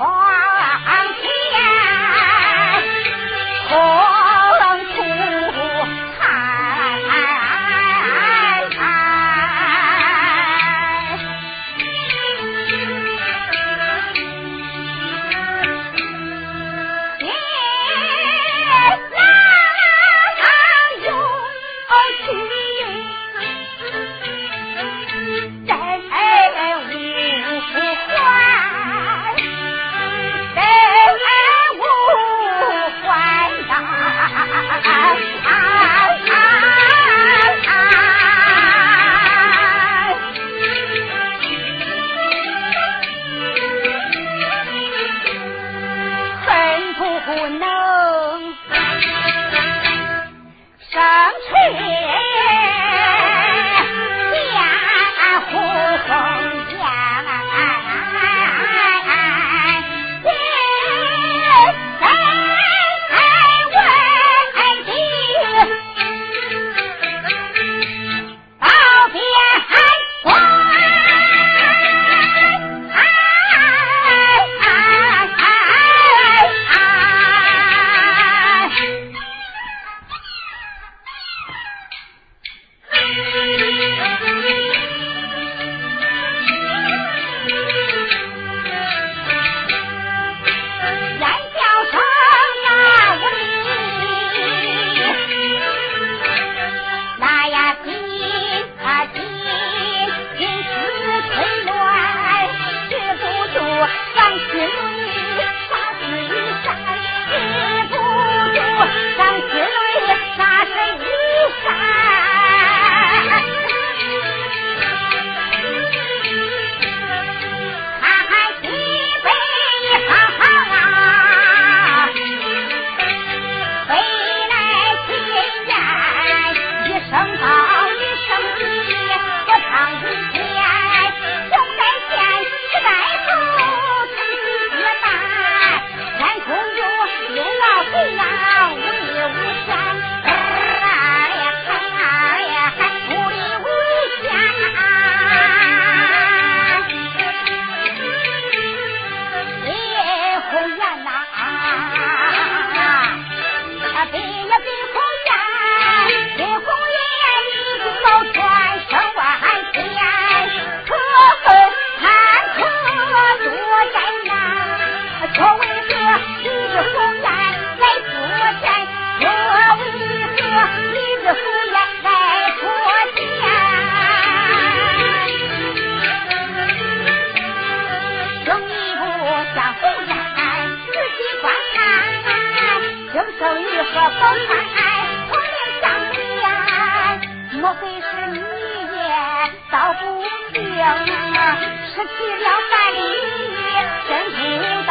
Oh! 你也遭不幸失去了范蠡真孤单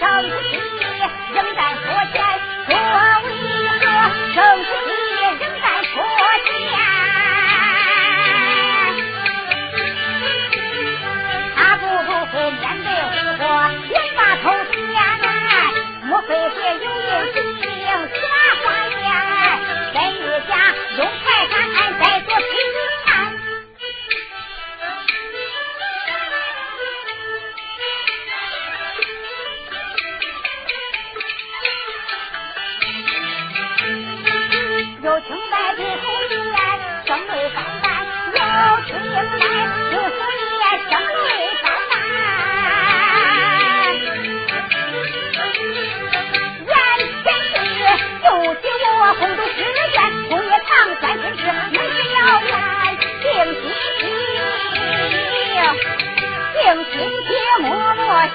감.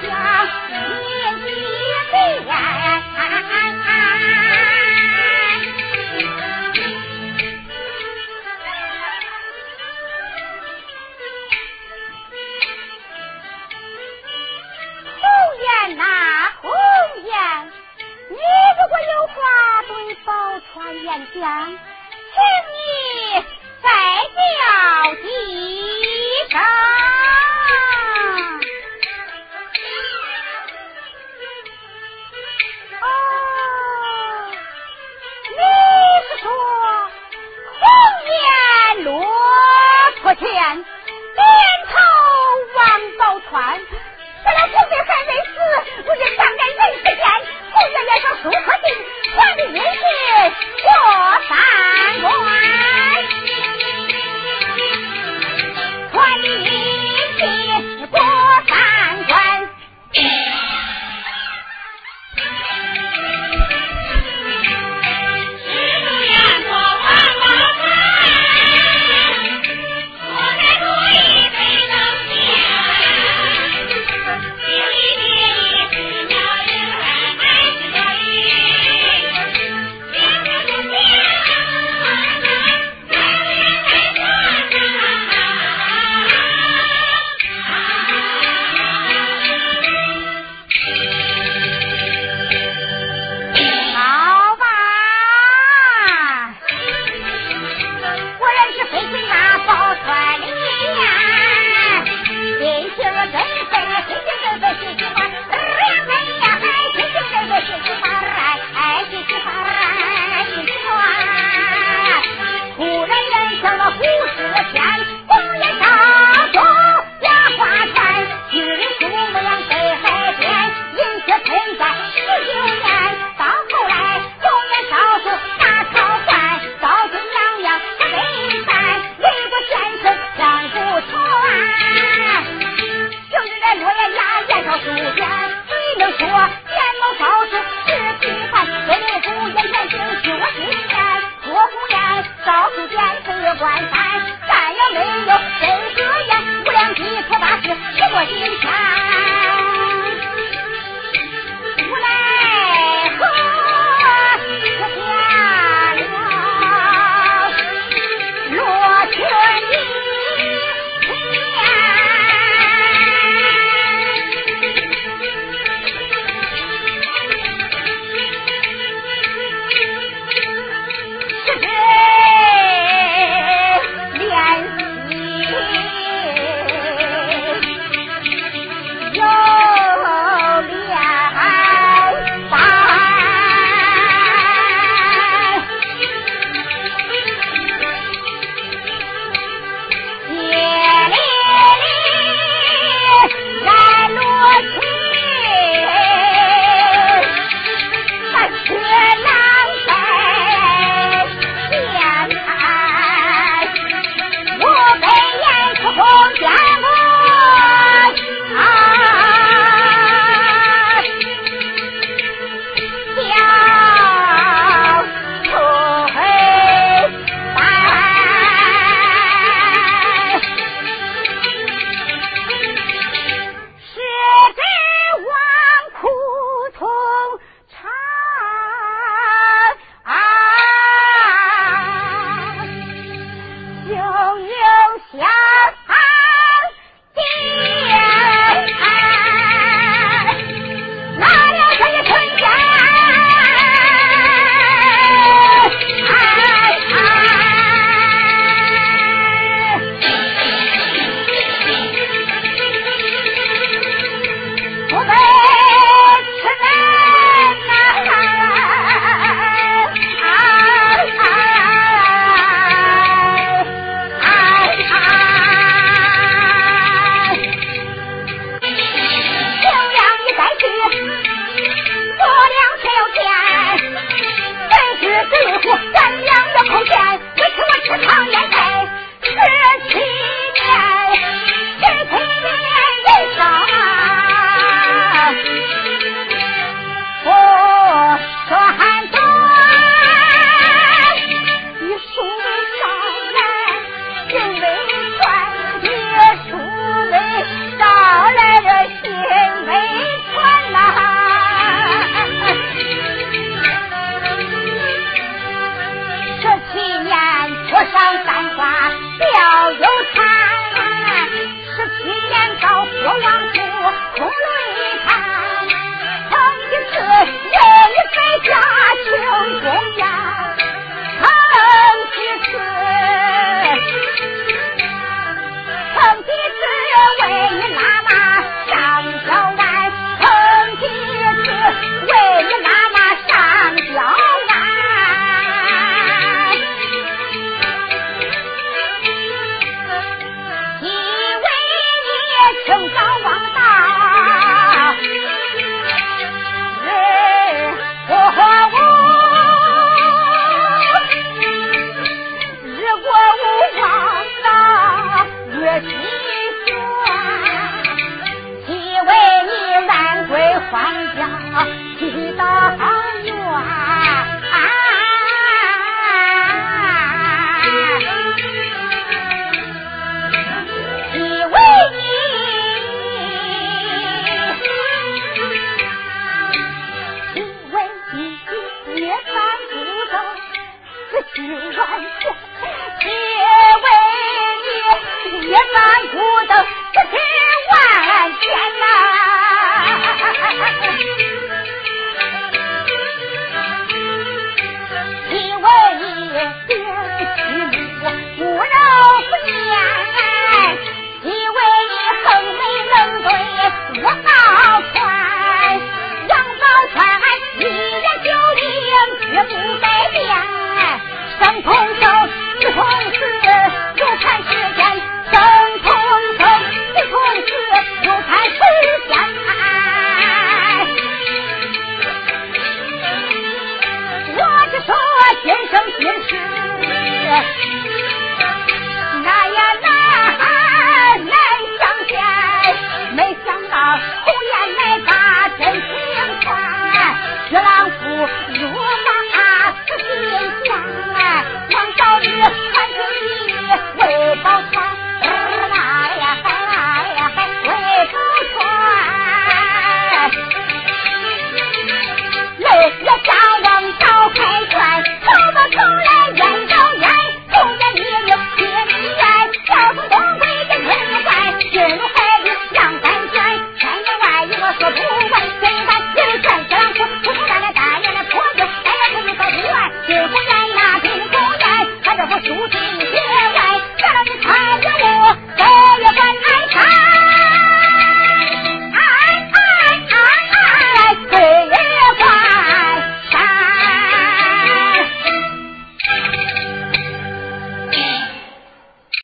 想一遍，红，红颜，你如果有话对宝钏言讲。我是你